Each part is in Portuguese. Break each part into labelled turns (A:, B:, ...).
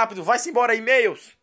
A: Rápido. Vai-se embora, e-mails!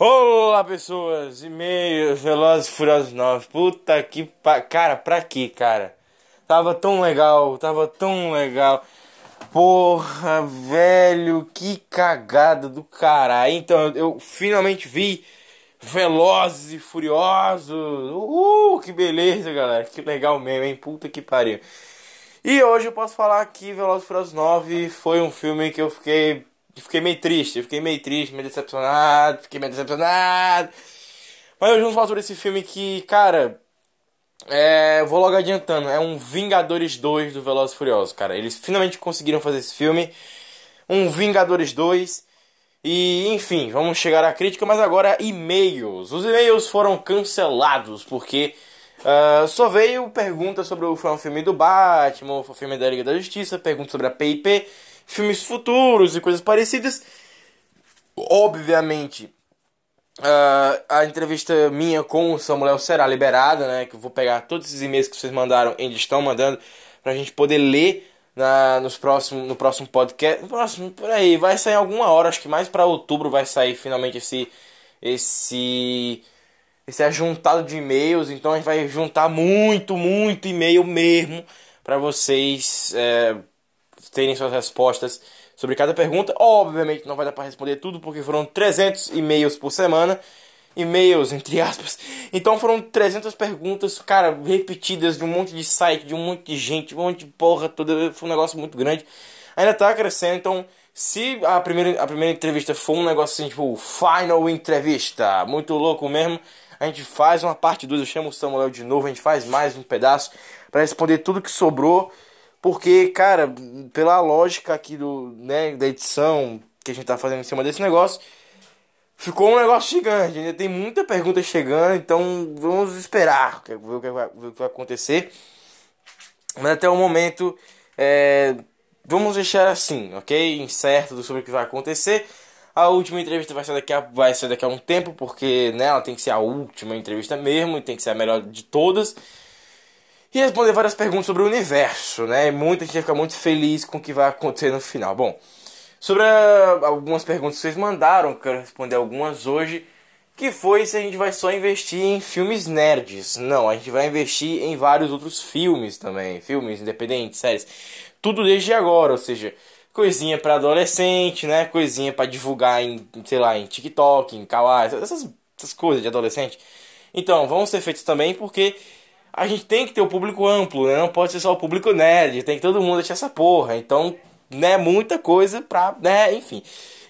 A: Olá, pessoas! E-mails, Velozes Furiosos 9. Puta que pa... Cara, pra quê, cara? Tava tão legal, tava tão legal. Porra, velho, que cagada do caralho. Então, eu finalmente vi Velozes e Furiosos. Uhul, que beleza, galera. Que legal mesmo, hein? Puta que pariu. E hoje eu posso falar que Velozes e Furiosos 9 foi um filme que eu fiquei fiquei meio triste, fiquei meio triste, meio decepcionado, fiquei meio decepcionado. Mas hoje vamos falar sobre esse filme que, cara, é, vou logo adiantando, é um Vingadores 2 do Velozes Furiosos, cara. Eles finalmente conseguiram fazer esse filme, um Vingadores 2. E, enfim, vamos chegar à crítica, mas agora e-mails. Os e-mails foram cancelados porque uh, só veio pergunta sobre o filme do Batman, o filme da Liga da Justiça, pergunta sobre a PIP filmes futuros e coisas parecidas. Obviamente, uh, a entrevista minha com o Samuel será liberada, né? Que eu vou pegar todos esses e-mails que vocês mandaram, eles estão mandando, pra gente poder ler na, nos próximo, no próximo podcast. No próximo, por aí, vai sair alguma hora, acho que mais para outubro vai sair finalmente esse. Esse. Esse ajuntado de e-mails, então a gente vai juntar muito, muito e-mail mesmo para vocês é, terem suas respostas sobre cada pergunta. Obviamente não vai dar para responder tudo porque foram 300 e-mails por semana. E-mails, entre aspas. Então foram 300 perguntas, cara, repetidas de um monte de site, de um monte de gente, um monte de porra toda. Foi um negócio muito grande. Ainda tá crescendo, então se a primeira, a primeira entrevista for um negócio assim, tipo, final entrevista, muito louco mesmo, a gente faz uma parte 2, eu chamo o Samuel de novo, a gente faz mais um pedaço para responder tudo que sobrou. Porque, cara, pela lógica aqui do, né, da edição que a gente tá fazendo em cima desse negócio, ficou um negócio gigante. Ainda tem muita pergunta chegando, então vamos esperar ver o que vai, o que vai acontecer. Mas até o momento, é, vamos deixar assim, ok? Incerto sobre o que vai acontecer. A última entrevista vai ser daqui a, vai ser daqui a um tempo, porque né, ela tem que ser a última entrevista mesmo, e tem que ser a melhor de todas. E responder várias perguntas sobre o universo, né? Muita gente ficar muito feliz com o que vai acontecer no final. Bom, sobre a, algumas perguntas que vocês mandaram, quero responder algumas hoje que foi se a gente vai só investir em filmes nerds. Não, a gente vai investir em vários outros filmes também, filmes independentes, séries. Tudo desde agora, ou seja, coisinha para adolescente, né? Coisinha para divulgar em, sei lá, em TikTok, em Kawaii, essas, essas coisas de adolescente. Então, vão ser feitos também porque a gente tem que ter o público amplo, né? Não pode ser só o público nerd, tem que todo mundo deixar essa porra. Então, né, muita coisa pra, né, enfim.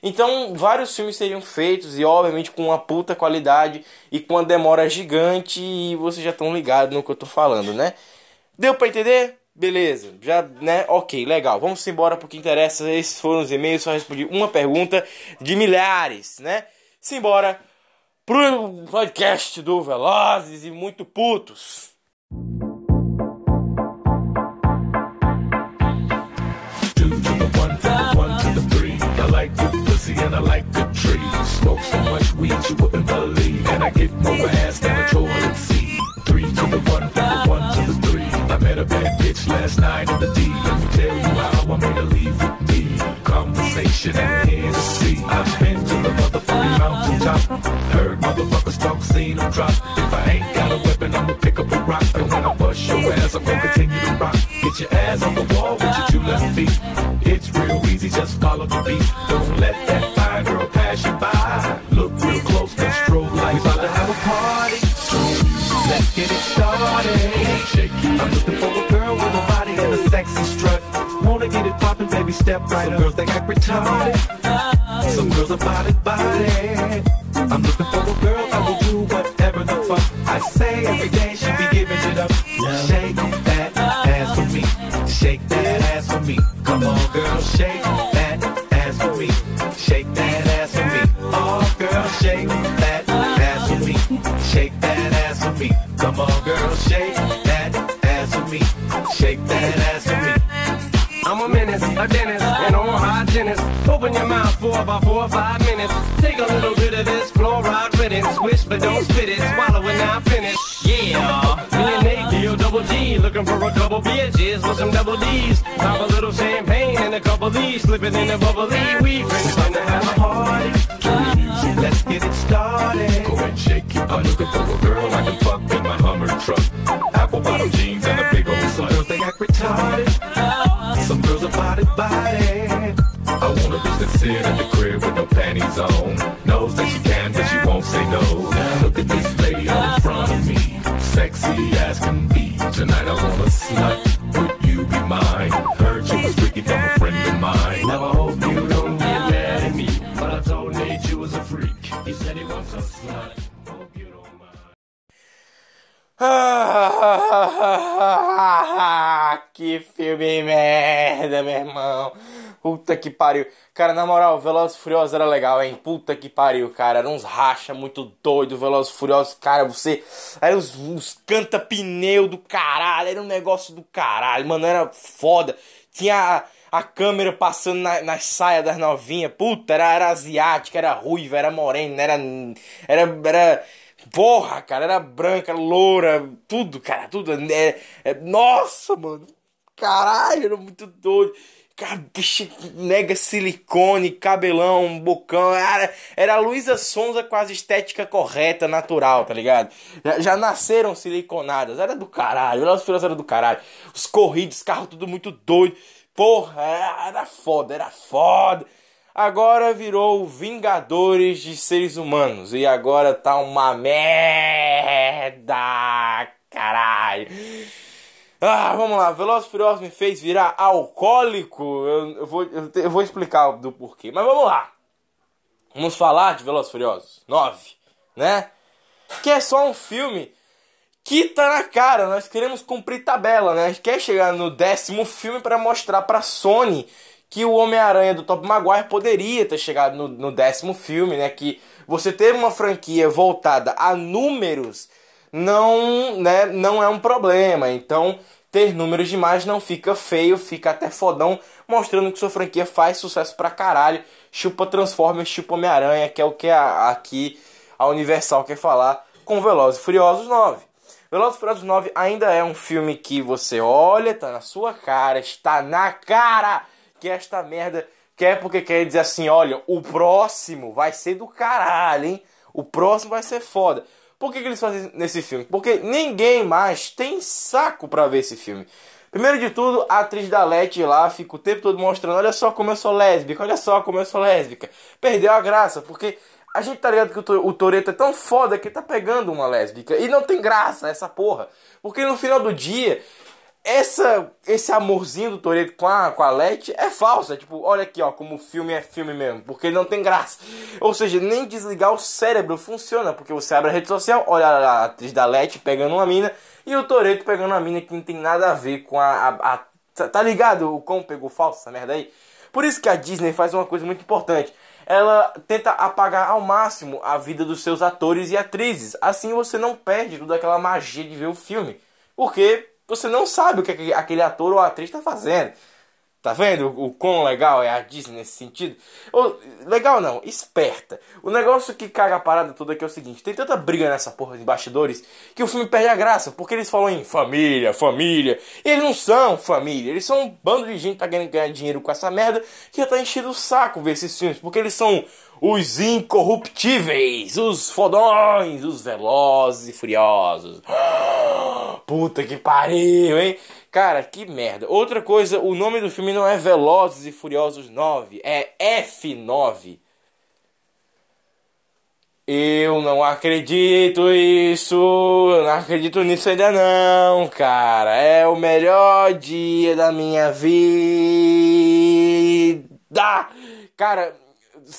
A: Então, vários filmes seriam feitos e, obviamente, com uma puta qualidade e com uma demora gigante. E vocês já estão ligados no que eu tô falando, né? Deu pra entender? Beleza, já, né? Ok, legal. Vamos embora porque interessa. Esses foram os e-mails. Só respondi uma pergunta de milhares, né? Simbora pro podcast do Velozes e Muito Putos. And I like good trees. Smoke so much weed you wouldn't believe. And I get more ass than a toilet seat. Three to the one, from the one met a bad bitch last night in the D. Let me tell you how I made a leave with me. Conversation and Hennessy. I've been to the motherfucking mountaintop. Heard motherfuckers talk, seen them drop. If I ain't got a weapon, I'ma pick up a rock. And when I bust your ass, I'm gonna continue to rock. Get your ass on the wall with your two left feet. It's real easy, just follow the beat. Don't let that fine girl pass you by. Step right Some girls they act retarded. Some girls are body body. I'm looking for a girl that will about four or five minutes. Take a little bit of this fluoride riddance. Swish, but don't spit it. Swallow it now, finish. Yeah. Me and Nate, deal double G. Looking for a couple bitches with some double D's. Pop a little champagne and a couple D's. Slip it in a bubbly. Que pariu. Cara, na moral, Velozes e Furiosos era legal, hein? Puta que pariu, cara. Era uns racha muito doido, Velozes e Furiosos. Cara, você... Era uns, uns canta-pneu do caralho. Era um negócio do caralho, mano. Era foda. Tinha a, a câmera passando na, nas saias das novinhas. Puta, era, era asiática, era ruiva, era morena, era... Era... era Porra, cara, era branca, loura, tudo, cara, tudo. É, é, nossa, mano. Caralho, era muito doido. Cara, bicho, mega silicone, cabelão, bocão. Era, era a Luísa Sonza com as estética correta, natural, tá ligado? Já, já nasceram siliconadas. Era do caralho. Os filhos era do caralho. Os corridos, carro tudo muito doido. Porra, era, era foda, era foda agora virou Vingadores de Seres Humanos. E agora tá uma merda, caralho. Ah, vamos lá. Velozes Furiosos me fez virar alcoólico. Eu, eu, vou, eu, eu, vou explicar do porquê. Mas vamos lá. Vamos falar de Velozes Furiosos 9, né? Que é só um filme que tá na cara. Nós queremos cumprir tabela, né? A gente quer chegar no décimo filme para mostrar pra Sony que o Homem-Aranha do Top Maguire poderia ter chegado no, no, décimo filme, né? Que você ter uma franquia voltada a números não, né, não é um problema. Então, ter números demais não fica feio, fica até fodão, mostrando que sua franquia faz sucesso pra caralho. Chupa Transformers, chupa Homem-Aranha, que é o que a, aqui a Universal quer falar com Velozes e Furiosos 9. Velozes e Furiosos 9 ainda é um filme que você olha, tá na sua cara, está na cara que esta merda quer porque quer dizer assim, olha, o próximo vai ser do caralho, hein? O próximo vai ser foda. Por que, que eles fazem nesse filme? Porque ninguém mais tem saco para ver esse filme. Primeiro de tudo, a atriz da Leti lá fica o tempo todo mostrando: olha só como eu sou lésbica, olha só como eu sou lésbica. Perdeu a graça, porque a gente tá ligado que o Toreto é tão foda que tá pegando uma lésbica. E não tem graça essa porra. Porque no final do dia, essa, esse amorzinho do Toreto com a, com a Letty é falso. É tipo, olha aqui, ó, como o filme é filme mesmo. Porque não tem graça. Ou seja, nem desligar o cérebro funciona. Porque você abre a rede social, olha a atriz da Letty pegando uma mina. E o Toreto pegando uma mina que não tem nada a ver com a, a, a. Tá ligado o como pegou falso essa merda aí? Por isso que a Disney faz uma coisa muito importante. Ela tenta apagar ao máximo a vida dos seus atores e atrizes. Assim você não perde toda aquela magia de ver o filme. Porque você não sabe o que aquele ator ou atriz está fazendo. Tá vendo o, quão legal é a Disney nesse sentido? Ou, legal não, esperta. O negócio que caga a parada toda é que é o seguinte: tem tanta briga nessa porra de bastidores que o filme perde a graça, porque eles falam em família, família. E eles não são família, eles são um bando de gente que tá querendo ganhar dinheiro com essa merda que já tá enchendo o saco ver esses filmes, porque eles são os incorruptíveis, os fodões, os velozes e furiosos. Puta que pariu, hein? Cara, que merda. Outra coisa, o nome do filme não é Velozes e Furiosos 9, é F9. Eu não acredito isso, eu não acredito nisso ainda não, cara. É o melhor dia da minha vida. Cara,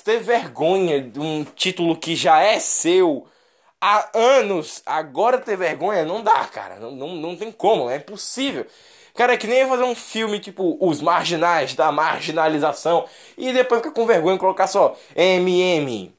A: ter vergonha de um título que já é seu há anos, agora ter vergonha não dá, cara. Não, não, não tem como, é impossível. Cara, é que nem fazer um filme tipo Os Marginais da Marginalização e depois ficar com vergonha e colocar só MM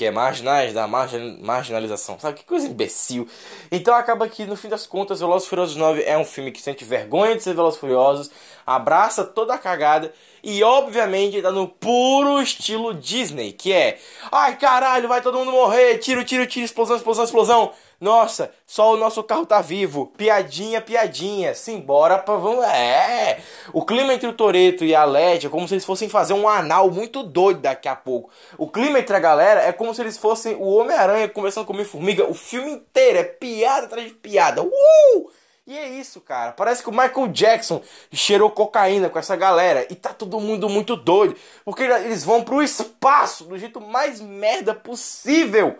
A: que é marginais da margin, marginalização. Sabe que coisa imbecil. Então acaba que no fim das contas, Velozes Furiosos 9 é um filme que sente vergonha de ser Velozes Furiosos, abraça toda a cagada e obviamente tá no puro estilo Disney, que é: "Ai, caralho, vai todo mundo morrer, tiro, tiro, tiro, explosão, explosão, explosão". Nossa, só o nosso carro tá vivo. Piadinha, piadinha. Simbora pra. Vamos... É! O clima entre o Toreto e a LED é como se eles fossem fazer um anal muito doido daqui a pouco. O clima entre a galera é como se eles fossem o Homem-Aranha conversando com o Homem-Formiga. O filme inteiro é piada atrás de piada. Uh! E é isso, cara. Parece que o Michael Jackson cheirou cocaína com essa galera. E tá todo mundo muito doido. Porque eles vão pro espaço do jeito mais merda possível.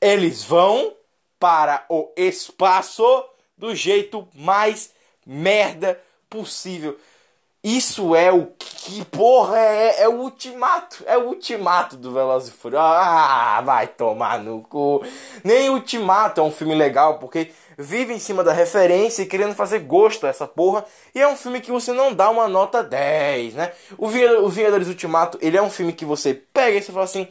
A: Eles vão para o espaço do jeito mais merda possível. Isso é o que porra é, é o ultimato, é o ultimato do Velozes e Furiosos. Ah, vai tomar no cu. Nem Ultimato é um filme legal porque vive em cima da referência e querendo fazer gosto a essa porra. E é um filme que você não dá uma nota 10, né? O Vingadores Ultimato, ele é um filme que você pega e você fala assim: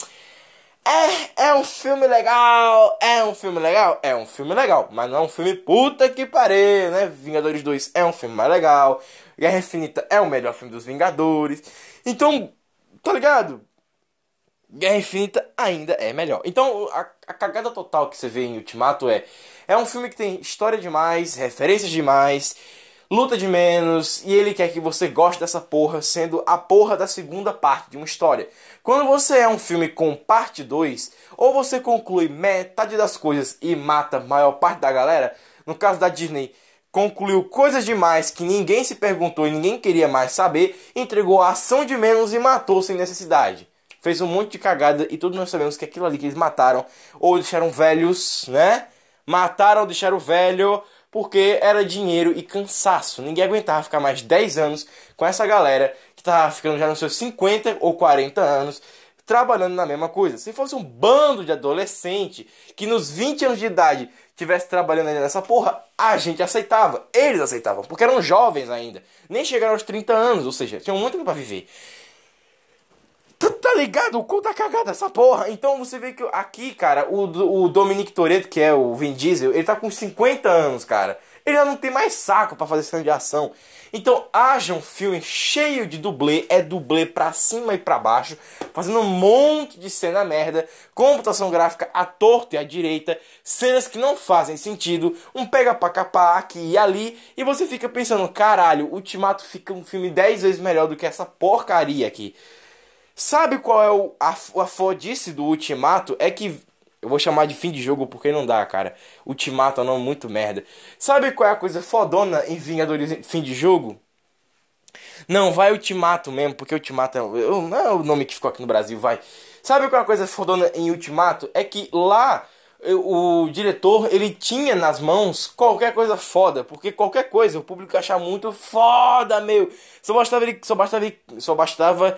A: é, é um filme legal, é um filme legal, é um filme legal, mas não é um filme puta que pariu, né? Vingadores 2 é um filme mais legal, Guerra Infinita é o melhor filme dos Vingadores, então, tá ligado? Guerra Infinita ainda é melhor. Então, a, a cagada total que você vê em Ultimato é: é um filme que tem história demais, referências demais, luta de menos e ele quer que você goste dessa porra sendo a porra da segunda parte de uma história. Quando você é um filme com parte 2, ou você conclui metade das coisas e mata a maior parte da galera, no caso da Disney, concluiu coisas demais que ninguém se perguntou e ninguém queria mais saber, entregou a ação de menos e matou sem necessidade. Fez um monte de cagada e todos nós sabemos que aquilo ali que eles mataram, ou deixaram velhos, né? Mataram, deixaram velho, porque era dinheiro e cansaço. Ninguém aguentava ficar mais 10 anos com essa galera que tava ficando já nos seus 50 ou 40 anos trabalhando na mesma coisa. Se fosse um bando de adolescente que nos 20 anos de idade tivesse trabalhando ainda nessa porra, a gente aceitava. Eles aceitavam, porque eram jovens ainda. Nem chegaram aos 30 anos, ou seja, tinham muito pra viver. Tá, tá ligado? O cu tá cagado essa porra. Então você vê que aqui, cara, o, o Dominic Toretto, que é o Vin Diesel, ele tá com 50 anos, cara. Ele já não tem mais saco para fazer cena de ação. Então, haja um filme cheio de dublê, é dublê pra cima e pra baixo, fazendo um monte de cena merda, computação gráfica à torta e à direita, cenas que não fazem sentido, um pega pra capar aqui e ali, e você fica pensando, caralho, Ultimato fica um filme 10 vezes melhor do que essa porcaria aqui. Sabe qual é o, a, a fodice do Ultimato? É que eu vou chamar de fim de jogo porque não dá, cara. Ultimato é um nome muito merda. Sabe qual é a coisa fodona em Vingadores fim de jogo? Não, vai Ultimato mesmo, porque Ultimato é, não é o nome que ficou aqui no Brasil, vai. Sabe qual é a coisa fodona em Ultimato? É que lá o diretor ele tinha nas mãos qualquer coisa foda, porque qualquer coisa o público achar muito foda, meu. Só bastava ele, só bastava, só bastava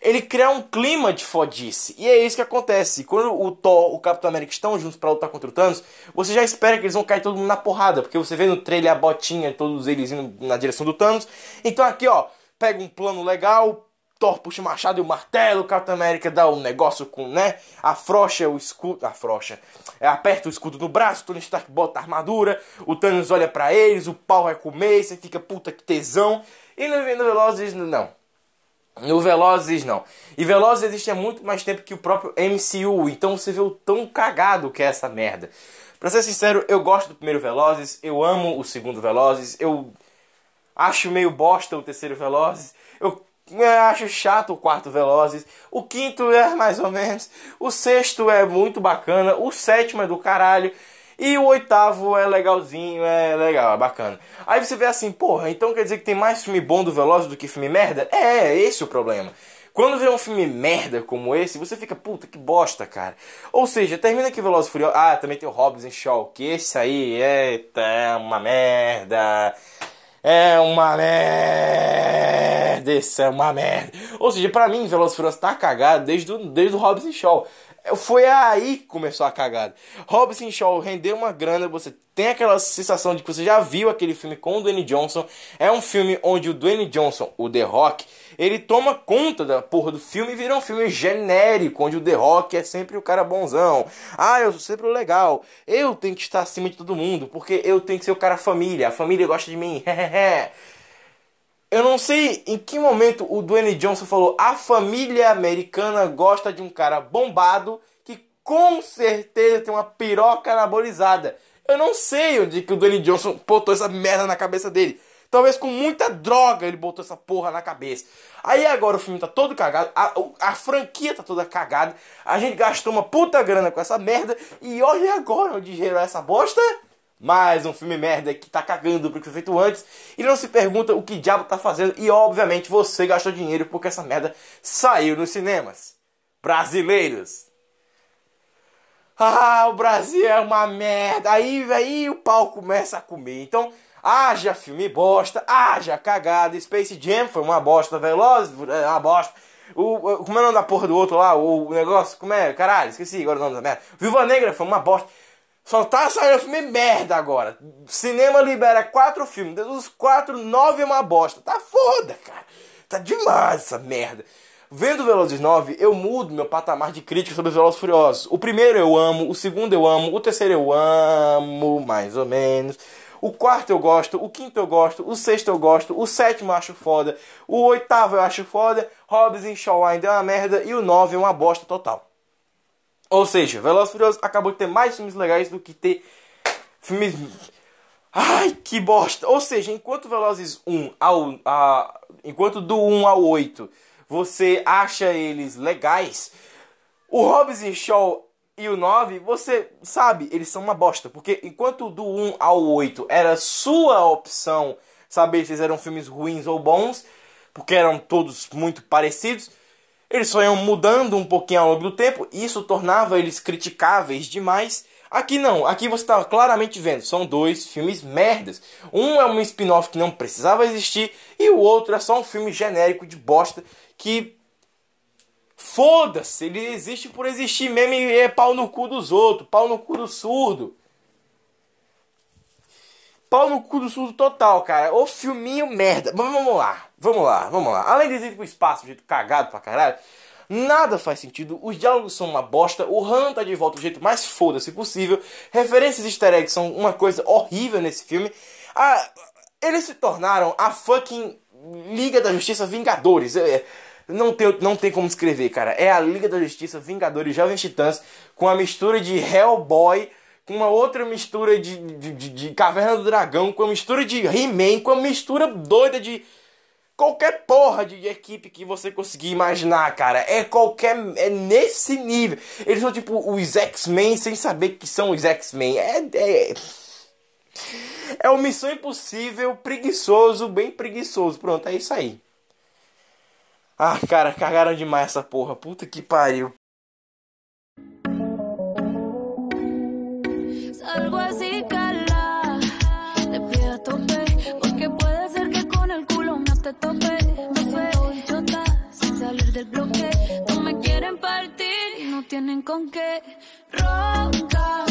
A: ele cria um clima de fodice. E é isso que acontece. Quando o Thor, o Capitão América estão juntos para lutar contra o Thanos, você já espera que eles vão cair todo mundo na porrada, porque você vê no trailer a botinha, todos eles indo na direção do Thanos. Então aqui, ó, pega um plano legal, Thor puxa o machado e o martelo, o Capitão América dá um negócio com, né, afrouxa o escudo, afrouxa, é, aperta o escudo no braço, Tony Stark bota a armadura, o Thanos olha para eles, o pau vai comer, você fica, puta que tesão. E no, no Velozes, não. No Velozes não. E Velozes existe há muito mais tempo que o próprio MCU, então você vê o tão cagado que é essa merda. Pra ser sincero, eu gosto do primeiro Velozes, eu amo o segundo Velozes, eu acho meio bosta o terceiro Velozes, eu acho chato o quarto Velozes, o quinto é mais ou menos, o sexto é muito bacana, o sétimo é do caralho. E o oitavo é legalzinho, é legal, é bacana. Aí você vê assim, porra, então quer dizer que tem mais filme bom do Velozes do que filme merda? É, esse é o problema. Quando vê um filme merda como esse, você fica, puta, que bosta, cara. Ou seja, termina aqui Velozes Furiosos. Ah, também tem o Hobbs e Shaw, que esse aí, eita, é uma merda. É uma merda. Esse é uma merda. Ou seja, pra mim, Velozes Furiosos tá cagado desde, o, desde o Hobbs e Shaw. Foi aí que começou a cagada. Robson Shaw rendeu uma grana, você tem aquela sensação de que você já viu aquele filme com o Dwayne Johnson. É um filme onde o Dwayne Johnson, o The Rock, ele toma conta da porra do filme e vira um filme genérico, onde o The Rock é sempre o cara bonzão. Ah, eu sou sempre o legal. Eu tenho que estar acima de todo mundo, porque eu tenho que ser o cara família. A família gosta de mim. Eu não sei em que momento o Dwayne Johnson falou: a família americana gosta de um cara bombado que com certeza tem uma piroca anabolizada. Eu não sei onde que o Dwayne Johnson botou essa merda na cabeça dele. Talvez com muita droga ele botou essa porra na cabeça. Aí agora o filme tá todo cagado, a, a franquia tá toda cagada, a gente gastou uma puta grana com essa merda e olha agora onde gerou essa bosta. Mais um filme merda que tá cagando pro que foi feito antes e não se pergunta o que diabo tá fazendo. E obviamente você gastou dinheiro porque essa merda saiu nos cinemas. Brasileiros. Ah, o Brasil é uma merda. Aí, aí o pau começa a comer. Então, haja filme bosta, haja cagada. Space Jam foi uma bosta. Velozes é uma bosta. O, como é o nome da porra do outro lá? O negócio, como é? Caralho, esqueci agora o nome da merda. Viva Negra foi uma bosta. Só tá saindo filme merda agora. Cinema libera quatro filmes. Dos quatro, nove é uma bosta. Tá foda, cara. Tá demais essa merda. Vendo Velozes 9, eu mudo meu patamar de crítica sobre os Velozes Furiosos. O primeiro eu amo, o segundo eu amo, o terceiro eu amo, mais ou menos. O quarto eu gosto, o quinto eu gosto, o sexto eu gosto, o sétimo eu acho foda, o oitavo eu acho foda, Hobbs e Shaw ainda é uma merda e o nove é uma bosta total. Ou seja, Velozes Furiosos acabou de ter mais filmes legais do que ter filmes. Ai, que bosta! Ou seja, enquanto Velozes 1 ao. A, enquanto do 1 ao 8 você acha eles legais, o Hobbs e Shaw e o 9, você sabe, eles são uma bosta. Porque enquanto do 1 ao 8 era sua opção saber se eram filmes ruins ou bons, porque eram todos muito parecidos, eles só iam mudando um pouquinho ao longo do tempo, e isso tornava eles criticáveis demais. Aqui não, aqui você está claramente vendo, são dois filmes merdas. Um é um spin-off que não precisava existir, e o outro é só um filme genérico de bosta que. Foda-se, ele existe por existir mesmo e é pau no cu dos outros, pau no cu do surdo. Pau no cu do surdo total, cara. O filminho merda. Mas vamos lá, vamos lá, vamos lá. Além de ir pro espaço, jeito cagado pra caralho. Nada faz sentido, os diálogos são uma bosta, o Han tá de volta do jeito mais foda-se possível, referências easter eggs são uma coisa horrível nesse filme. Ah, eles se tornaram a fucking Liga da Justiça Vingadores. É, não tem, não tem como escrever, cara. É a Liga da Justiça Vingadores Jovens Titãs com a mistura de Hellboy com uma outra mistura de, de, de, de Caverna do Dragão, com a mistura de He-Man, com a mistura doida de qualquer porra de, de, equipe que você conseguir imaginar, cara. É qualquer. É nesse nível. Eles são tipo os X-Men sem saber que são os X-Men. É. É, é uma missão impossível, preguiçoso, bem preguiçoso. Pronto, é isso aí. Ah, cara, cagaram demais essa porra. Puta que pariu. Así, te. Me fue chota sin salir del bloque. No me quieren partir y no tienen con qué. Ronca,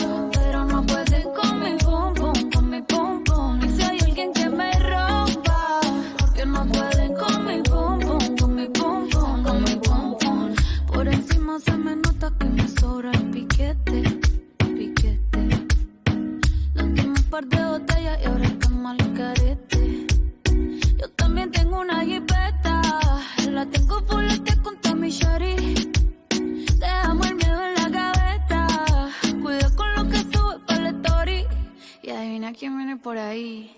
A: por ahí.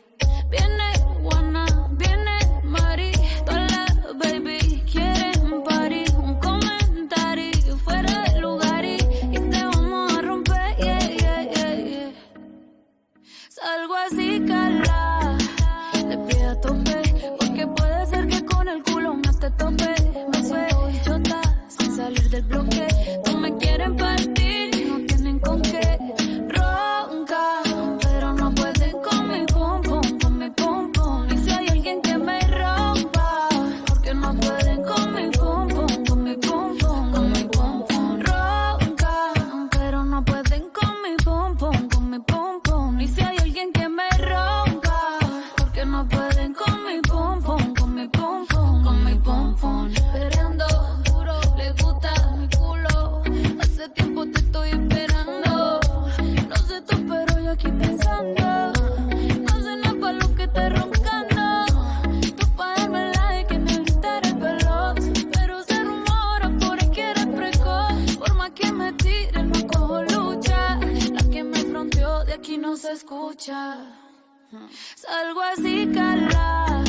A: Salgo así, cala,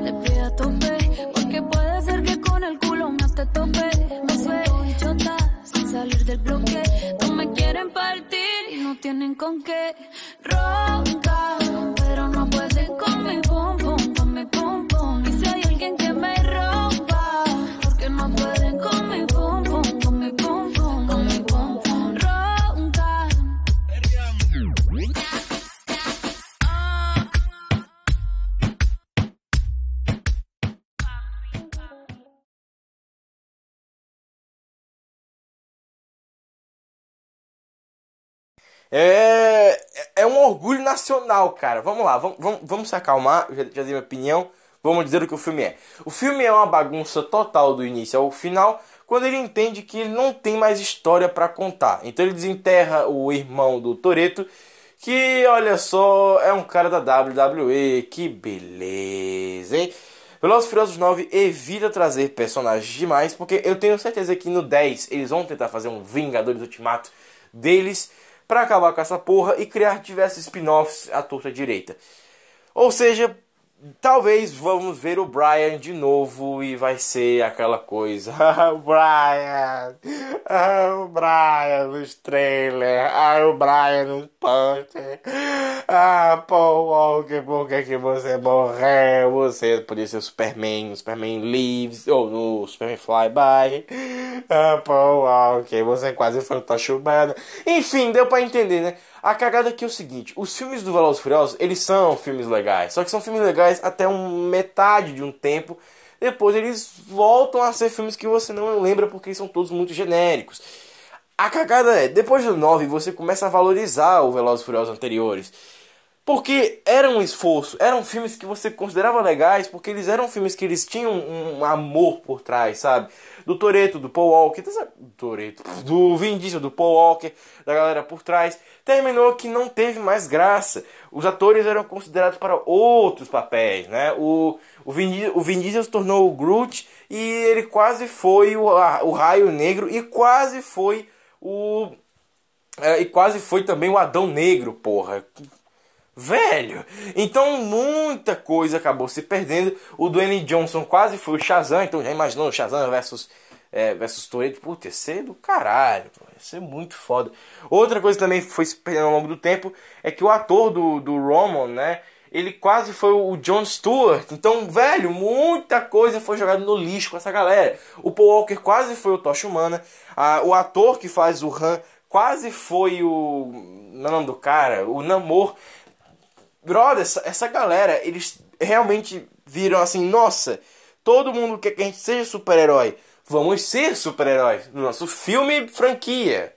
A: de pie a tope, porque puede ser que con el culo no te tope. Me fue chota sin salir del bloque, no me quieren partir y no tienen con qué. Ronca, É, é um orgulho nacional, cara. Vamos lá, vamos, vamos, vamos se acalmar. Já, já dei minha opinião. Vamos dizer o que o filme é. O filme é uma bagunça total do início ao final, quando ele entende que ele não tem mais história para contar. Então ele desenterra o irmão do Toreto, que olha só, é um cara da WWE. Que beleza, hein? Velozes Furiosos 9 evita trazer personagens demais, porque eu tenho certeza que no 10 eles vão tentar fazer um Vingadores Ultimato deles para acabar com essa porra e criar diversos spin-offs à torta direita. Ou seja, talvez vamos ver o Brian de novo e vai ser aquela coisa. Ah, o Brian! Ah, o Brian nos trailers! Ah, o Brian no poster! Ah, Paul Walker, por que, que você morreu? Você podia ser o Superman, o Superman Leaves, ou no Superman Flyby. Ah, Paul Walker, você quase foi humana. Enfim, deu pra entender, né? A cagada aqui é o seguinte, os filmes do Velozes Furiosos, eles são filmes legais, só que são filmes legais até um metade de um tempo, depois eles voltam a ser filmes que você não lembra porque são todos muito genéricos. A cagada é, depois do 9 você começa a valorizar o Velozes Furiosos anteriores. Porque era um esforço, eram filmes que você considerava legais, porque eles eram filmes que eles tinham um amor por trás, sabe? Do Toreto, do Paul Walker, do Toreto, do Vin Diesel, do Paul Walker, da galera por trás, terminou que não teve mais graça. Os atores eram considerados para outros papéis, né? O, o, Vin, o Vin Diesel se tornou o Groot e ele quase foi o, o Raio Negro e quase foi o é, e quase foi também o Adão Negro, porra. Velho! Então muita coisa acabou se perdendo. O Dwayne Johnson quase foi o Shazam, então já imaginou o Shazam versus, é, versus Toreto? Putz, ia ser do caralho, ia ser muito foda. Outra coisa também foi se perdendo ao longo do tempo é que o ator do, do Roman, né? Ele quase foi o John Stewart. Então, velho, muita coisa foi jogada no lixo com essa galera. O Paul Walker quase foi o Tocha Humana. Ah, o ator que faz o Han quase foi o. Não é do cara? O Namor. Brother, essa, essa galera, eles realmente viram assim: nossa, todo mundo quer que a gente seja super-herói. Vamos ser super-heróis no nosso filme franquia.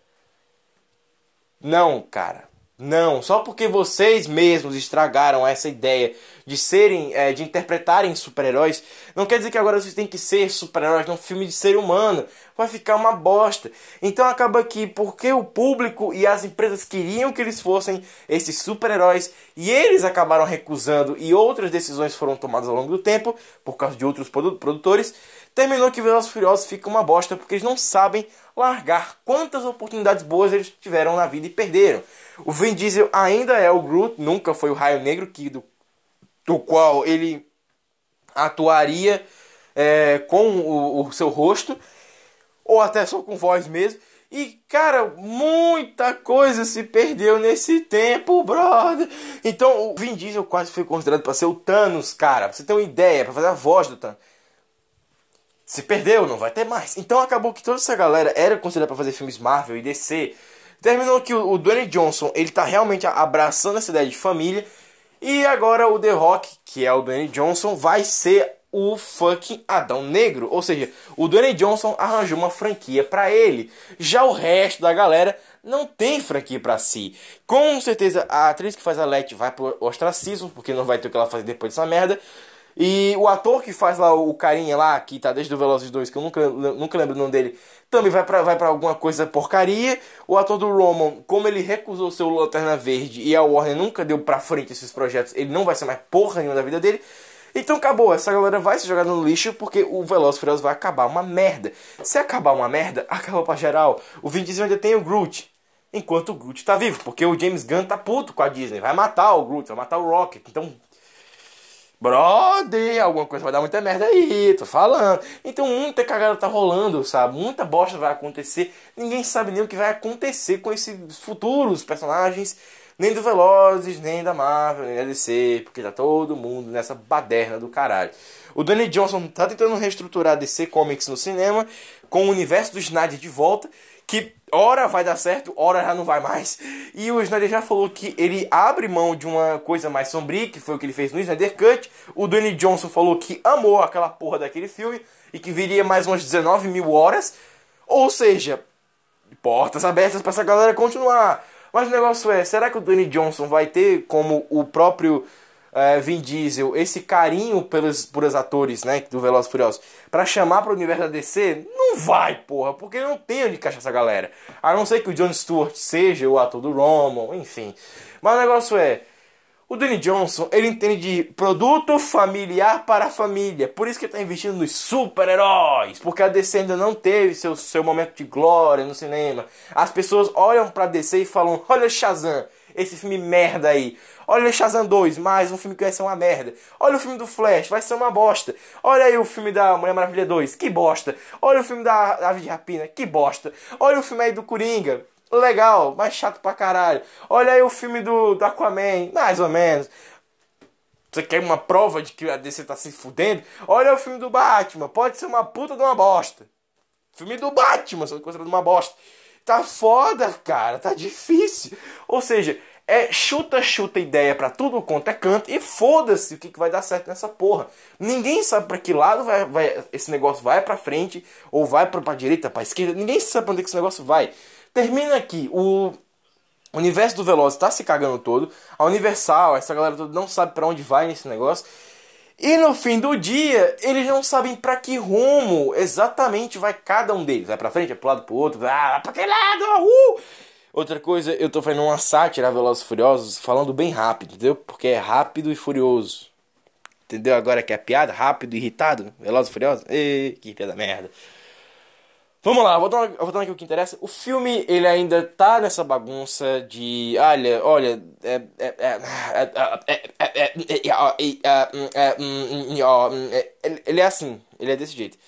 A: Não, cara. Não, só porque vocês mesmos estragaram essa ideia de serem, é, de interpretarem super-heróis, não quer dizer que agora vocês têm que ser super-heróis num filme de ser humano. Vai ficar uma bosta. Então acaba que, porque o público e as empresas queriam que eles fossem esses super-heróis e eles acabaram recusando e outras decisões foram tomadas ao longo do tempo por causa de outros produtores, terminou que Velozes Furiosos fica uma bosta porque eles não sabem largar quantas oportunidades boas eles tiveram na vida e perderam. O Vin Diesel ainda é o Groot, nunca foi o Raio Negro, que do, do qual ele atuaria é, com o, o seu rosto, ou até só com voz mesmo. E, cara, muita coisa se perdeu nesse tempo, brother. Então, o Vin Diesel quase foi considerado para ser o Thanos, cara. Pra você ter uma ideia, para fazer a voz do Thanos. Se perdeu, não vai ter mais. Então acabou que toda essa galera era considerada para fazer filmes Marvel e DC. Terminou que o, Dwayne Johnson, ele tá realmente abraçando essa ideia de família. E agora o The Rock, que é o Dwayne Johnson, vai ser o fucking Adão Negro. Ou seja, o Dwayne Johnson arranjou uma franquia para ele. Já o resto da galera não tem franquia para si. Com certeza a atriz que faz a Letty vai pro ostracismo, porque não vai ter o que ela fazer depois dessa merda. E o ator que faz lá o carinha lá, que tá desde o Velozes 2, que eu nunca, nunca lembro o nome dele, também vai pra, vai pra alguma coisa porcaria. O ator do Roman, como ele recusou seu Lanterna Verde e a Warner nunca deu pra frente esses projetos, ele não vai ser mais porra nenhuma da vida dele. Então acabou, essa galera vai se jogar no lixo porque o Velozes Furiosos vai acabar uma merda. Se acabar uma merda, acaba pra geral. O Vin Diesel ainda tem o Groot. Enquanto o Groot tá vivo, porque o James Gunn tá puto com a Disney. Vai matar o Groot, vai matar o Rocket. Então Brother, alguma coisa vai dar muita merda aí, tô falando. Então muita cagada tá rolando, sabe? Muita bosta vai acontecer. Ninguém sabe nem o que vai acontecer com esses futuros personagens, nem do Velozes, nem da Marvel, nem da DC, porque tá todo mundo nessa baderna do caralho. O Danny Johnson tá tentando reestruturar a DC Comics no cinema, com o universo do Snyder de volta, que hora vai dar certo, hora já não vai mais. E o Snyder já falou que ele abre mão de uma coisa mais sombria, que foi o que ele fez no Snyder Cut. O Danny Johnson falou que amou aquela porra daquele filme e que viria mais umas 19 mil horas. Ou seja, portas abertas para essa galera continuar. Mas o negócio é, será que o Danny Johnson vai ter como o próprio é, Vin Diesel, esse carinho pelos, por os atores, né, do Velozes Furiosos, para chamar para o universo da DC, não vai, porra, porque não tem onde encaixar essa galera. A não ser que o John Stewart seja o ator do Roman, enfim. Mas o negócio é, o Danny Johnson, ele entende de produto familiar para a família. Por isso que ele está investindo nos super-heróis. Porque a DC ainda não teve seu, seu momento de glória no cinema. As pessoas olham para a DC e falam: Olha Shazam, esse filme merda aí. Olha Shazam 2, mais um filme que vai ser uma merda. Olha o filme do Flash, vai ser uma bosta. Olha aí o filme da Mulher Maravilha 2, que bosta. Olha o filme da Ave de Rapina, que bosta. Olha o filme aí do Coringa, legal, mas chato pra caralho. Olha aí o filme do, do Aquaman, mais ou menos. Você quer uma prova de que a DC tá se fudendo? Olha o filme do Batman, pode ser uma puta de uma bosta. Filme do Batman, sendo considerado uma bosta. Tá foda, cara, tá difícil. Ou seja, é chuta, chuta ideia para tudo quanto é canto e foda-se o que, que vai dar certo nessa porra. Ninguém sabe para que lado vai, vai, esse negócio vai para frente ou vai para pra direita, pra esquerda. Ninguém sabe pra onde é que esse negócio vai. Termina aqui, o universo do Veloz tá se cagando todo. A Universal, essa galera toda não sabe para onde vai nesse negócio. E no fim do dia, eles não sabem para que rumo exatamente vai cada um deles. Vai pra frente, vai pro lado pro outro, ah, pra que lado, uh! Outra coisa, eu tô fazendo uma sátira a Velozes Furiosos falando bem rápido, entendeu? Porque é rápido e furioso. Entendeu? Agora que é piada, rápido irritado, Velozes Furiosos. Ê, que piada merda. Vamos lá, voltando, voltando aqui o que interessa. O filme, ele ainda tá nessa bagunça de. Olha, olha. Ele é assim, ele é desse jeito.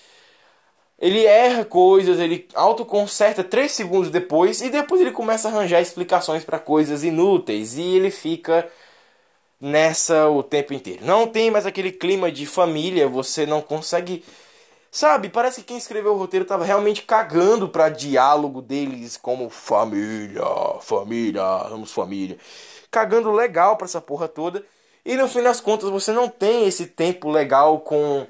A: Ele erra coisas, ele autoconserta 3 segundos depois e depois ele começa a arranjar explicações para coisas inúteis e ele fica nessa o tempo inteiro. Não tem mais aquele clima de família, você não consegue Sabe, parece que quem escreveu o roteiro tava realmente cagando pra diálogo deles como família, família, vamos família. Cagando legal pra essa porra toda. E no fim das contas você não tem esse tempo legal com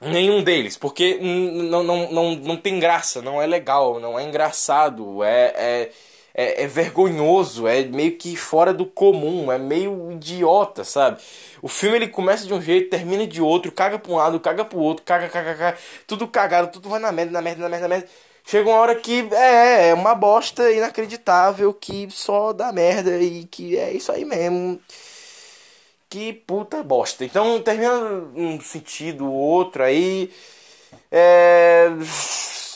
A: nenhum deles, porque não, não, não, não tem graça, não é legal, não é engraçado, é, é é, é, vergonhoso, é meio que fora do comum, é meio idiota, sabe? O filme ele começa de um jeito, termina de outro, caga pra um lado, caga pro outro, caga, caga, caga, tudo cagado, tudo vai na merda, na merda, na merda, na merda. Chega uma hora que é, é uma bosta inacreditável, que só dá merda e que é isso aí mesmo. Que puta bosta. Então termina um sentido, outro aí. É.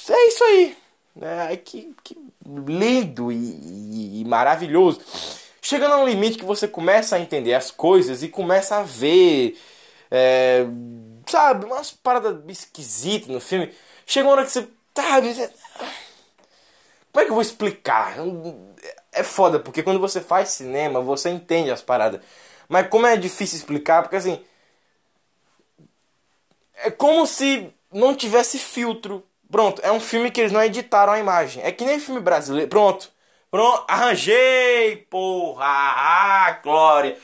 A: É isso aí. É, que, que lindo e, e, e maravilhoso. Chegando a um limite que você começa a entender as coisas e começa a ver, é, sabe, umas paradas esquisitas no filme. Chega uma hora que você. Tá, como é que eu vou explicar? É foda, porque quando você faz cinema, você entende as paradas. Mas como é difícil explicar, porque assim. É como se não tivesse filtro Pronto, é um filme que eles não editaram a imagem. É que nem filme brasileiro. Pronto. Pronto, arranjei, porra. Ah, glória.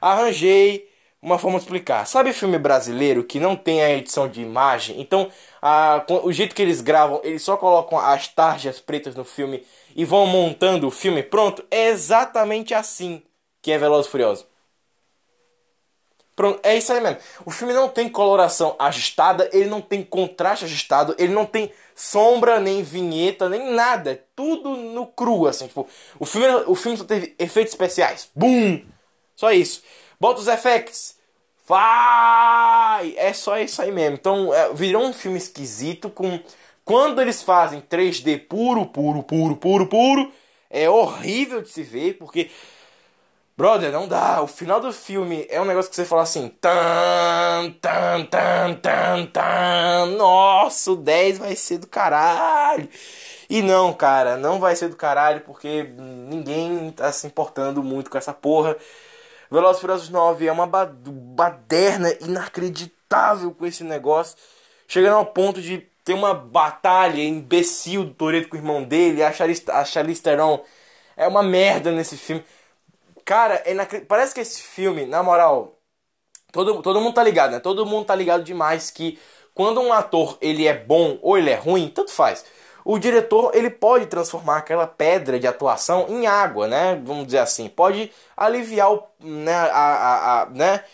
A: Arranjei uma forma de explicar. Sabe filme brasileiro que não tem a edição de imagem? Então, a, o jeito que eles gravam, eles só colocam as tarjas pretas no filme e vão montando o filme. Pronto, é exatamente assim que é Veloz Furioso. Pronto, é isso aí mesmo. O filme não tem coloração ajustada, ele não tem contraste ajustado, ele não tem sombra, nem vinheta, nem nada. É tudo no cru, assim. Tipo, o filme, o filme só teve efeitos especiais. Bum! Só isso. Bota os effects. Vai! É só isso aí mesmo. Então, é, virou um filme esquisito com... Quando eles fazem 3D puro, puro, puro, puro, puro, é horrível de se ver, porque Brother, não dá. O final do filme é um negócio que você fala assim. Tan, tan, tan, tan, tan. Nossa, o 10 vai ser do caralho. E não, cara, não vai ser do caralho porque ninguém tá se importando muito com essa porra. Velozes Furiosos 9 é uma baderna inacreditável com esse negócio. Chegando ao ponto de ter uma batalha imbecil do Toreto com o irmão dele. A Charlize, a Charlize Theron é uma merda nesse filme. Cara, é parece que esse filme, na moral, todo, todo mundo tá ligado, né? Todo mundo tá ligado demais que quando um ator ele é bom ou ele é ruim, tanto faz. O diretor ele pode transformar aquela pedra de atuação em água, né? Vamos dizer assim, pode aliviar o, né, a, a, a, né?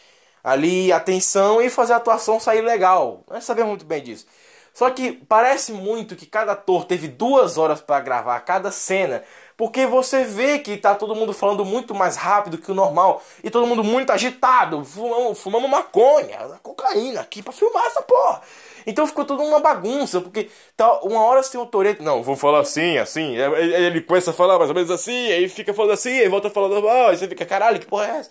A: ali a tensão e fazer a atuação sair legal. Nós sabemos muito bem disso. Só que parece muito que cada ator teve duas horas para gravar cada cena porque você vê que tá todo mundo falando muito mais rápido que o normal. E todo mundo muito agitado. Fumamos, fumamos maconha, cocaína aqui pra filmar essa porra. Então ficou tudo uma bagunça, porque tá, uma hora você tem o Toreto, não, vou falar assim, assim, ele começa a falar mais ou menos assim, aí fica falando assim, aí volta falando normal, aí você fica, caralho, que porra é essa?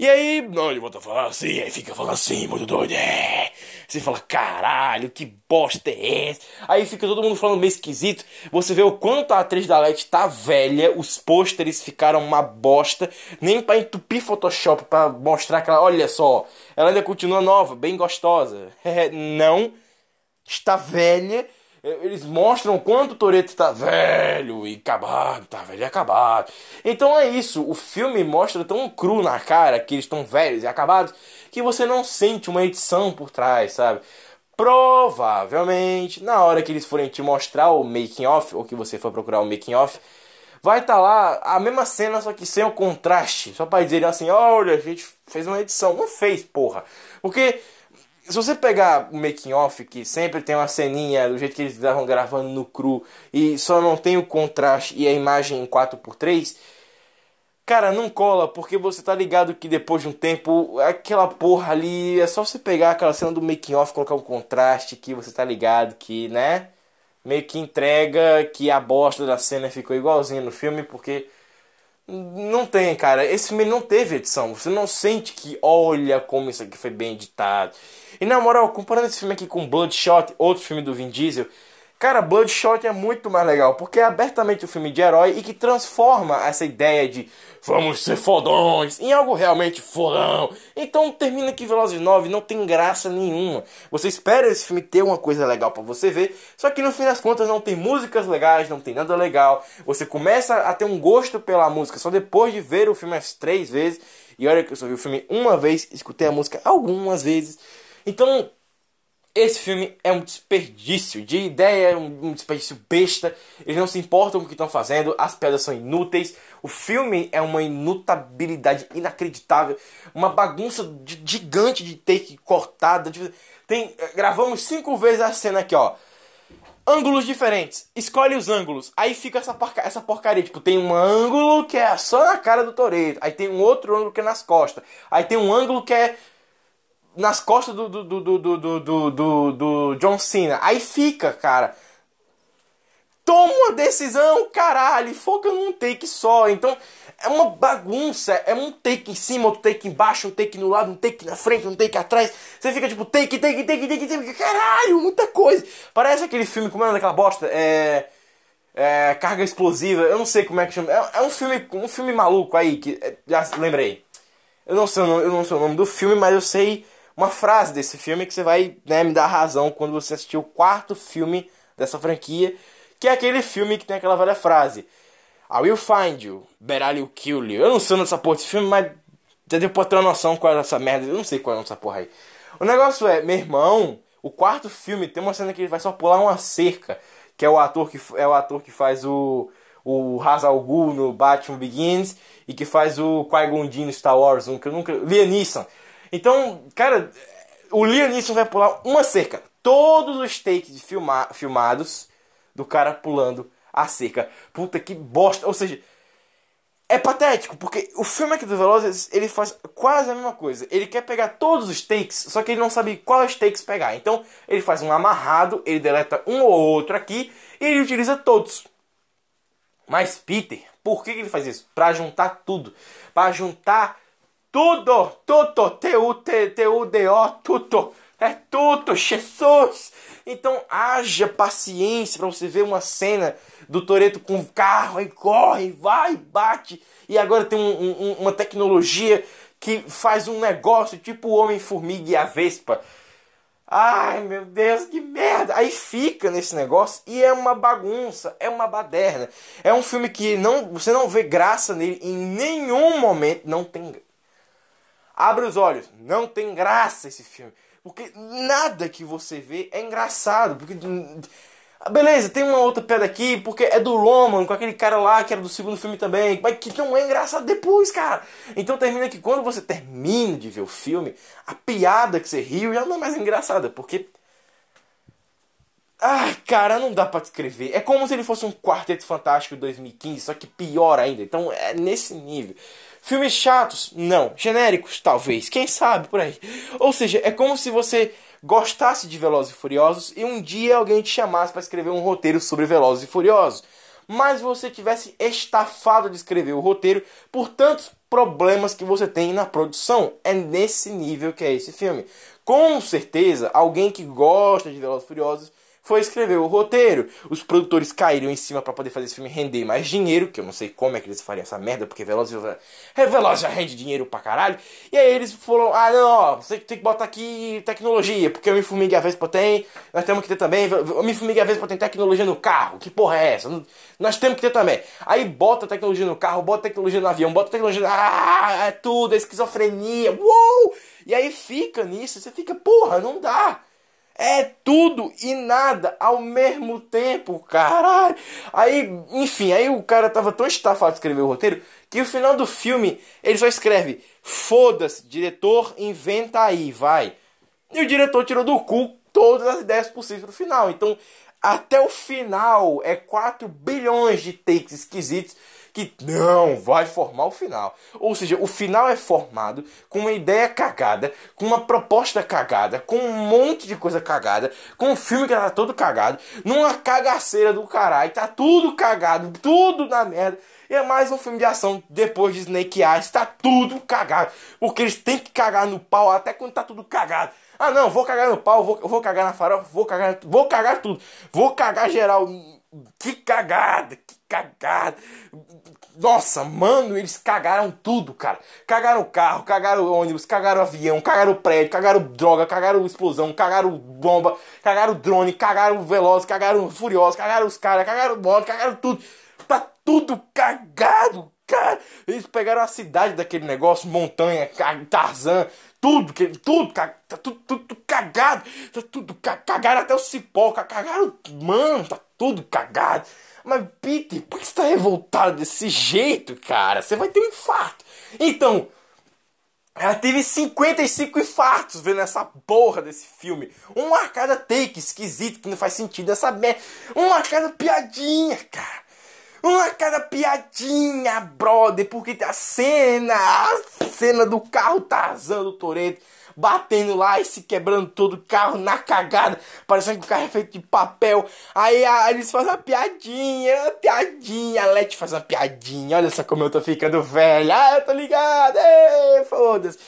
A: E aí, não, ele volta a falar assim, aí fica falando assim, muito doido, é. Você fala, caralho, que bosta é essa? Aí fica todo mundo falando meio esquisito. Você vê o quanto a atriz da Light tá velha, os pôsteres ficaram uma bosta. Nem pra entupir Photoshop, pra mostrar que ela, olha só, ela ainda continua nova, bem gostosa. não, está velha eles mostram o quanto o Toreto está velho e acabado, tá velho e acabado. Então é isso, o filme mostra tão cru na cara que eles estão velhos e acabados que você não sente uma edição por trás, sabe? Provavelmente, na hora que eles forem te mostrar o making off, ou que você for procurar o making off, vai estar tá lá a mesma cena, só que sem o contraste. Só pra dizer assim, olha, a gente fez uma edição. Não fez, porra. Porque se você pegar o making off, que sempre tem uma ceninha do jeito que eles estavam gravando no cru, e só não tem o contraste e a imagem em 4x3, cara, não cola, porque você tá ligado que depois de um tempo, aquela porra ali, é só você pegar aquela cena do making off, colocar um contraste, que você tá ligado que, né? meio que entrega que a bosta da cena ficou igualzinha no filme, porque não tem, cara. Esse filme não teve edição. Você não sente que, olha como isso aqui foi bem editado. E na moral, comparando esse filme aqui com Bloodshot, outro filme do Vin Diesel, Cara, Bloodshot é muito mais legal, porque é abertamente um filme de herói e que transforma essa ideia de vamos ser fodões em algo realmente fodão. Então termina que Velozes 9 não tem graça nenhuma. Você espera esse filme ter uma coisa legal para você ver, só que no fim das contas não tem músicas legais, não tem nada legal. Você começa a ter um gosto pela música só depois de ver o filme as três vezes. E olha que eu só vi o filme uma vez, escutei a música algumas vezes. Então, esse filme é um desperdício de ideia, um desperdício besta. Eles não se importam com o que estão fazendo, as pedras são inúteis. O filme é uma inutabilidade inacreditável, uma bagunça de, gigante de take cortada. De, tem, gravamos cinco vezes a cena aqui, ó. Ângulos diferentes, escolhe os ângulos. Aí fica essa, porca, essa porcaria. Tipo, tem um ângulo que é só na cara do Toreto. Aí tem um outro ângulo que é nas costas. Aí tem um ângulo que é nas costas do, do, do, do, do, do, do, John Cena. Aí fica, cara. Toma uma decisão, caralho. Foca num take só. Então é uma bagunça. É um take em cima, outro take embaixo, um take no lado, um take na frente, um take atrás. Você fica tipo take, take, take, take, take. Caralho, muita coisa. Parece aquele filme, como é daquela bosta? É. É, carga explosiva, eu não sei como é que chama. É, é um filme, um filme maluco aí que é, já lembrei. Eu não sei, eu não sei o nome do filme, mas eu sei uma frase desse filme que você vai né, me dar razão quando você assistir o quarto filme dessa franquia, que é aquele filme que tem aquela velha frase: I will find you, but I will kill you. Eu não sei nessa porra desse filme, mas já deu pra ter uma noção qual é essa merda. Eu não sei qual é essa porra aí. O negócio é, meu irmão, o quarto filme tem uma cena que ele vai só pular uma cerca, que é o ator que é o ator que faz o o Hazal no Batman Begins e que faz o Qui-Gon Jinn no Star Wars, um que eu nunca Liam Neeson. Então, cara, o Liam Neeson vai pular uma cerca. Todos os takes filma filmados do cara pulando a cerca. Puta que bosta. Ou seja, é patético, porque o filme aqui do Velozes, ele faz quase a mesma coisa. Ele quer pegar todos os takes, só que ele não sabe quais takes pegar. Então, ele faz um amarrado, ele deleta um ou outro aqui, e ele utiliza todos. Mas Peter, por que ele faz isso? Para juntar tudo. Para juntar tudo, tudo, T-U-T-U-D-O, tudo. É tudo, Jesus! Então haja paciência para você ver uma cena do Toreto com o carro e corre, vai, bate. E agora tem um, um, uma tecnologia que faz um negócio tipo o Homem-Formiga e a Vespa. Ai meu Deus, que merda! Aí fica nesse negócio e é uma bagunça, é uma baderna. É um filme que não, você não vê graça nele em nenhum momento. Não tem Abre os olhos. Não tem graça esse filme. Porque nada que você vê é engraçado. Porque. Beleza, tem uma outra pedra aqui, porque é do Roman, com aquele cara lá que era do segundo filme também, mas que não é engraçado depois, cara. Então termina que quando você termina de ver o filme, a piada que você riu já não é mais engraçada, porque. Ai, cara, não dá pra descrever. É como se ele fosse um Quarteto Fantástico 2015, só que pior ainda. Então é nesse nível. Filmes chatos? Não. Genéricos? Talvez. Quem sabe por aí. Ou seja, é como se você gostasse de Velozes e Furiosos e um dia alguém te chamasse para escrever um roteiro sobre Velozes e Furiosos. Mas você tivesse estafado de escrever o roteiro por tantos problemas que você tem na produção. É nesse nível que é esse filme. Com certeza, alguém que gosta de Velozes e Furiosos foi escrever o roteiro. Os produtores caíram em cima para poder fazer esse filme render mais dinheiro, que eu não sei como é que eles fariam essa merda, porque Velozes Veloz já rende dinheiro pra caralho. E aí eles falaram, ah não, você tem que botar aqui tecnologia, porque o Homem-Formiga e a Vespa tem, nós temos que ter também, Homem-Formiga e a Vespa tem tecnologia no carro, que porra é essa? Nós temos que ter também. Aí bota tecnologia no carro, bota tecnologia no avião, bota tecnologia... Ah, é tudo, é esquizofrenia, uou! E aí fica nisso, você fica, porra, não dá. É tudo e nada ao mesmo tempo, caralho. Aí, enfim, aí o cara tava tão estafado de escrever o roteiro que o final do filme ele só escreve: foda-se, diretor, inventa aí, vai. E o diretor tirou do cu todas as ideias possíveis pro final. Então, até o final é 4 bilhões de takes esquisitos que não vai formar o final. Ou seja, o final é formado com uma ideia cagada, com uma proposta cagada, com um monte de coisa cagada, com um filme que tá todo cagado, numa cagaceira do caralho, tá tudo cagado, tudo na merda. E é mais um filme de ação depois de Snake Eyes, tá tudo cagado. Porque eles têm que cagar no pau até quando tá tudo cagado. Ah não, vou cagar no pau, vou, vou cagar na farofa, vou cagar, vou cagar tudo. Vou cagar geral. Que cagada, que cagada. Nossa, mano, eles cagaram tudo, cara. Cagaram o carro, cagaram o ônibus, cagaram o avião, cagaram o prédio, cagaram droga, cagaram explosão, cagaram bomba, cagaram drone, cagaram veloz, cagaram furioso, cagaram os caras, cagaram moto, cagaram tudo. Tá tudo cagado, cara. Eles pegaram a cidade daquele negócio, montanha, Tarzan, tudo, que, tudo, tá tudo, tudo, cagado. Tá tudo cagaram até o cipó, cagaram, mano, tá tudo cagado. Mas, Peter, por que você tá revoltado desse jeito, cara? Você vai ter um infarto. Então, ela teve 55 infartos vendo essa porra desse filme. Um a cada take esquisito que não faz sentido essa merda. Um a cada piadinha, cara. Uma cada piadinha, brother, porque a cena, a cena do carro Tarzan do Toreto batendo lá e se quebrando todo o carro na cagada, parecendo que o carro é feito de papel. Aí eles fazem uma piadinha, uma piadinha, a Leti faz uma piadinha. Olha só como eu tô ficando velha. Ah, eu tô ligado, foda-se.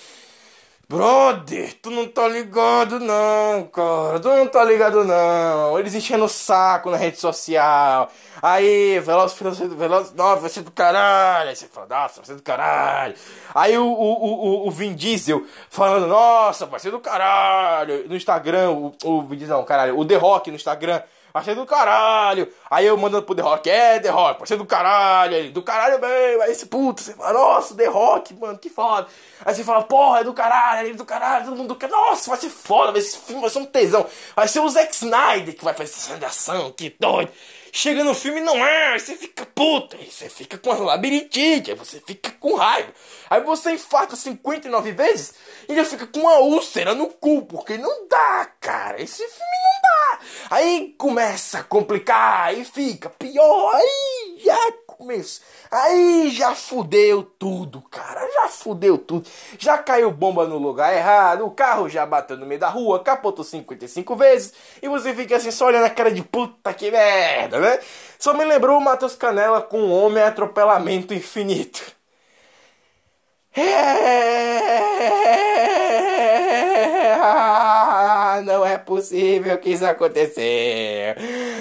A: Brother, tu não tá ligado não, cara. Tu não tá ligado não. Eles enchendo o saco na rede social. Aí, Veloz, Veloz, nossa, ser do caralho. Você fala, nossa, ser do caralho. Aí o, o, o, o Vin Diesel falando, nossa, vai ser do caralho. No Instagram, o, o Vin Diesel, não, caralho, o The Rock no Instagram vai ser do caralho. Aí eu mandando pro The Rock, é, The Rock, vai ser do caralho. Aí, do caralho mesmo. Aí esse puto, você fala, nossa, The Rock, mano, que foda. Aí você fala, porra, é do caralho, é do caralho, todo mundo. Nossa, vai ser foda, esse filme vai ser um tesão. Vai ser o Zack Snyder que vai fazer essa ação, que doido. Chega no filme não é, aí você fica puta, aí você fica com labirintite, aí você fica com raiva. Aí você infarta 59 vezes e já fica com uma úlcera no cu, porque não dá, cara. Esse filme não dá. Aí começa a complicar, aí fica pior, aí já começa. Aí já fudeu tudo, cara. Já fudeu tudo. Já caiu bomba no lugar errado. O carro já bateu no meio da rua, capotou 55 vezes. E você fica assim só olhando a cara de puta que merda, né? Só me lembrou o Matheus Canela com o Homem Atropelamento Infinito. Não é possível que isso aconteceu.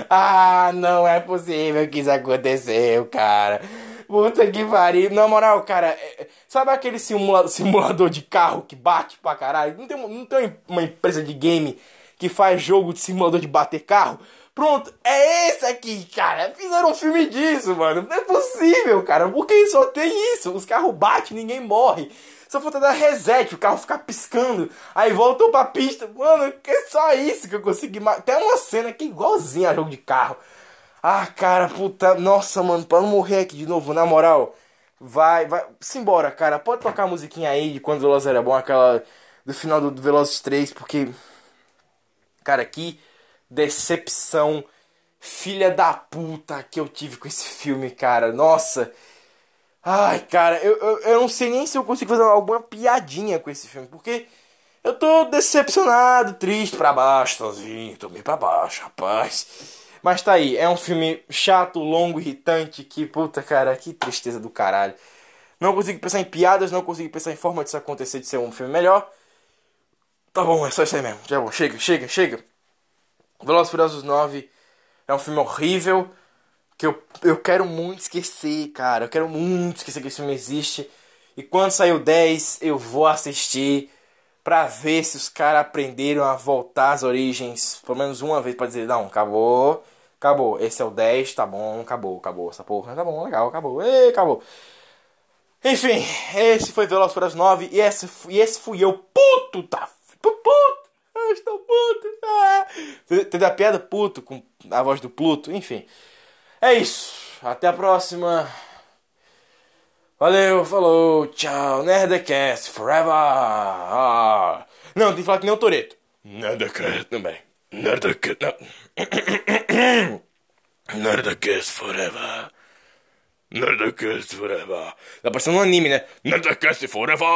A: Ah, não é possível que isso aconteceu, cara. Puta que pariu. Na moral, cara, é, sabe aquele simula simulador de carro que bate pra caralho? Não tem, não tem uma empresa de game que faz jogo de simulador de bater carro? Pronto, é esse aqui, cara. Fizeram um filme disso, mano. Não é possível, cara. Porque só tem isso. Os carros batem, ninguém morre. Só falta dar reset, o carro ficar piscando. Aí voltou pra pista. Mano, é só isso que eu consegui. Tem uma cena que é igualzinha a jogo de carro. Ah, cara, puta, nossa, mano, pra não morrer aqui de novo, na moral, vai, vai, simbora, cara, pode tocar a musiquinha aí de quando o Velozes era bom, aquela do final do, do Velozes 3, porque, cara, que decepção filha da puta que eu tive com esse filme, cara, nossa, ai, cara, eu, eu, eu não sei nem se eu consigo fazer alguma piadinha com esse filme, porque eu tô decepcionado, triste, pra baixo, sozinho, tô bem pra baixo, rapaz... Mas tá aí, é um filme chato, longo, irritante, que puta cara, que tristeza do caralho. Não consigo pensar em piadas, não consigo pensar em forma disso acontecer de ser um filme melhor. Tá bom, é só isso aí mesmo. Já bom, chega, chega, chega. Velozes Furiosos 9 é um filme horrível que eu, eu quero muito esquecer, cara. Eu quero muito esquecer que esse filme existe. E quando sair o 10, eu vou assistir pra ver se os caras aprenderam a voltar às origens. Pelo menos uma vez pra dizer, não, acabou, acabou. Esse é o 10, tá bom, acabou, acabou. Essa porra, tá bom, legal, acabou, acabou. Enfim, esse foi Velozes para as 9 e esse, e esse fui eu, puto, tá? Puto,
B: eu estou puto. Ah. Teve a piada puto com a voz do Pluto, enfim. É isso. Até a próxima. Valeu, falou, tchau. Nerdcast forever. Ah. Não, tem que falar que nem o Toreto. Nerdcast também. Nerdcast. Não. Nerdcast forever. Nerdcast Forever. Tá parecendo um anime, né? Nerdcast Forever!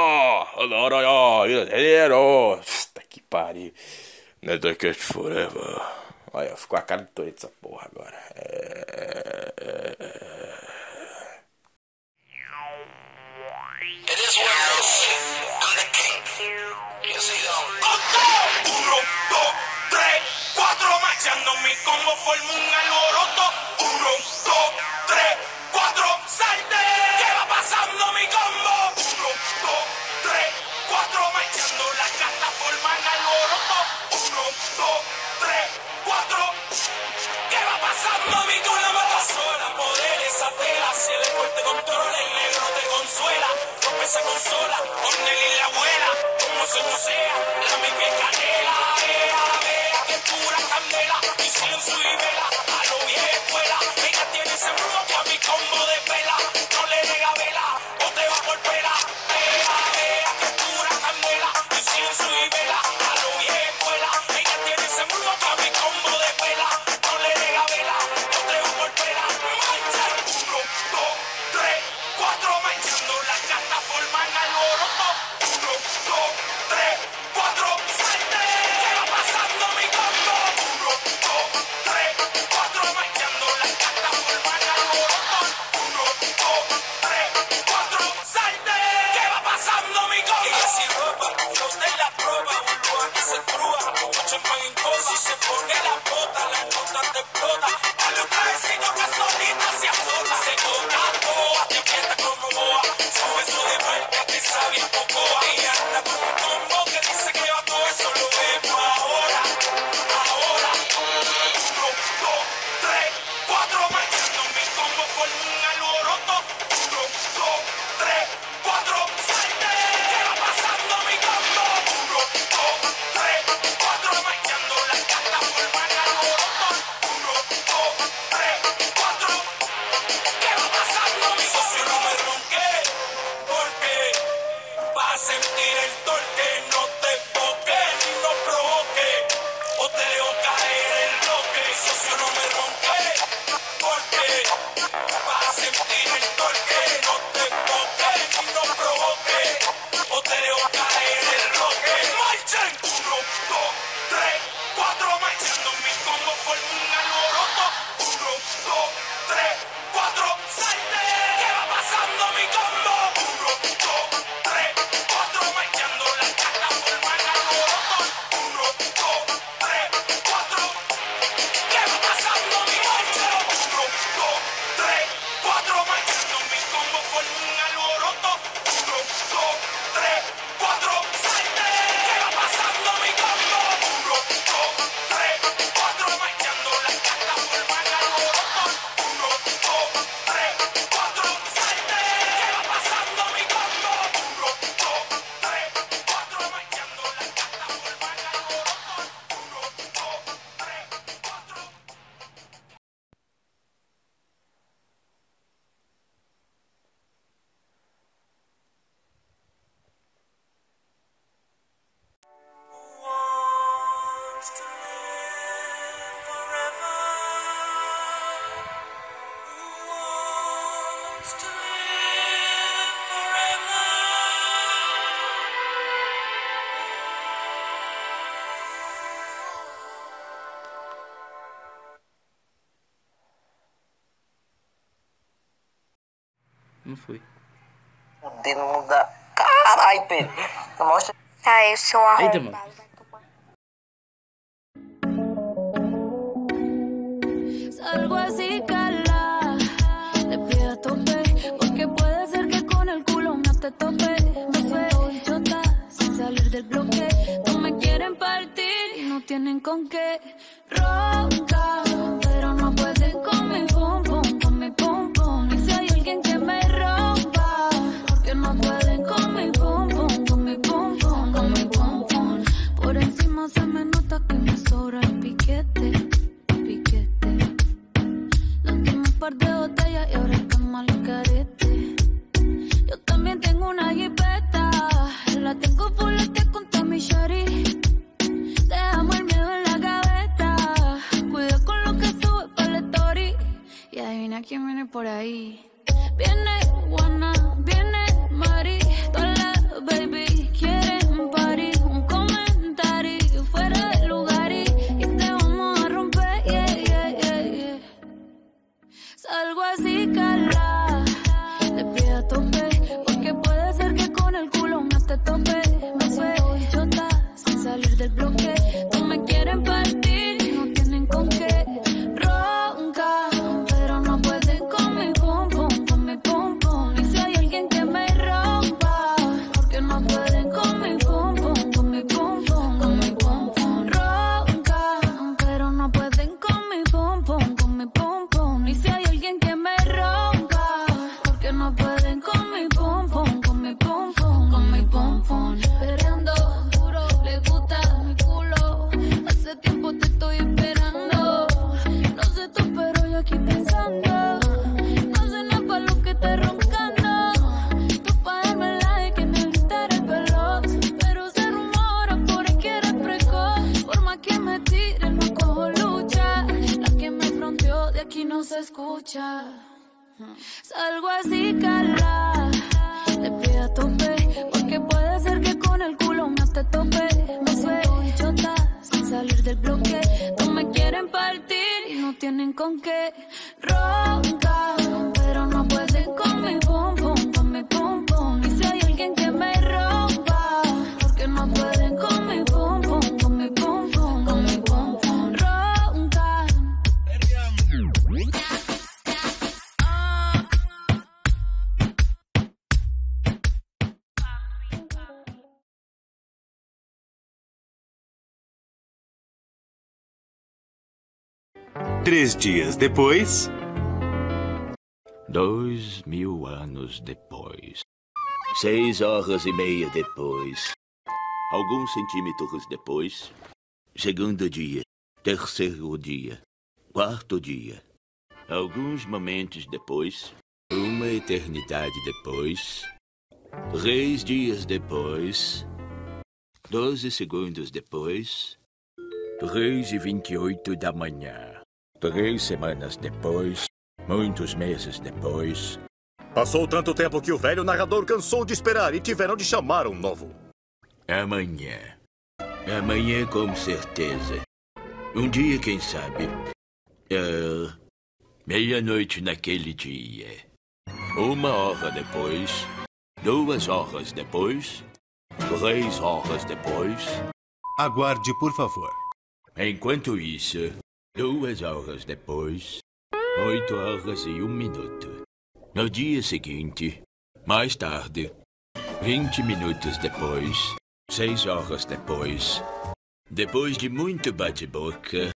B: Herói! Tá que pariu. Nerdcast Forever. Olha, ficou a cara do Toreto essa porra agora. É.
C: guys who are. Wait.
D: Três dias depois.
E: Dois mil anos depois. Seis horas e meia depois. Alguns centímetros depois. Segundo dia. Terceiro dia. Quarto dia. Alguns momentos depois. Uma eternidade depois. Três dias depois. Doze segundos depois. Três e vinte e oito da manhã. Três semanas depois, muitos meses depois.
D: Passou tanto tempo que o velho narrador cansou de esperar e tiveram de chamar um novo.
E: Amanhã. Amanhã, com certeza. Um dia, quem sabe. Uh, Meia-noite naquele dia. Uma hora depois. Duas horas depois. Três horas depois.
D: Aguarde, por favor.
E: Enquanto isso, Duas horas depois, oito horas e um minuto. No dia seguinte, mais tarde, vinte minutos depois, seis horas depois, depois de muito bate-boca,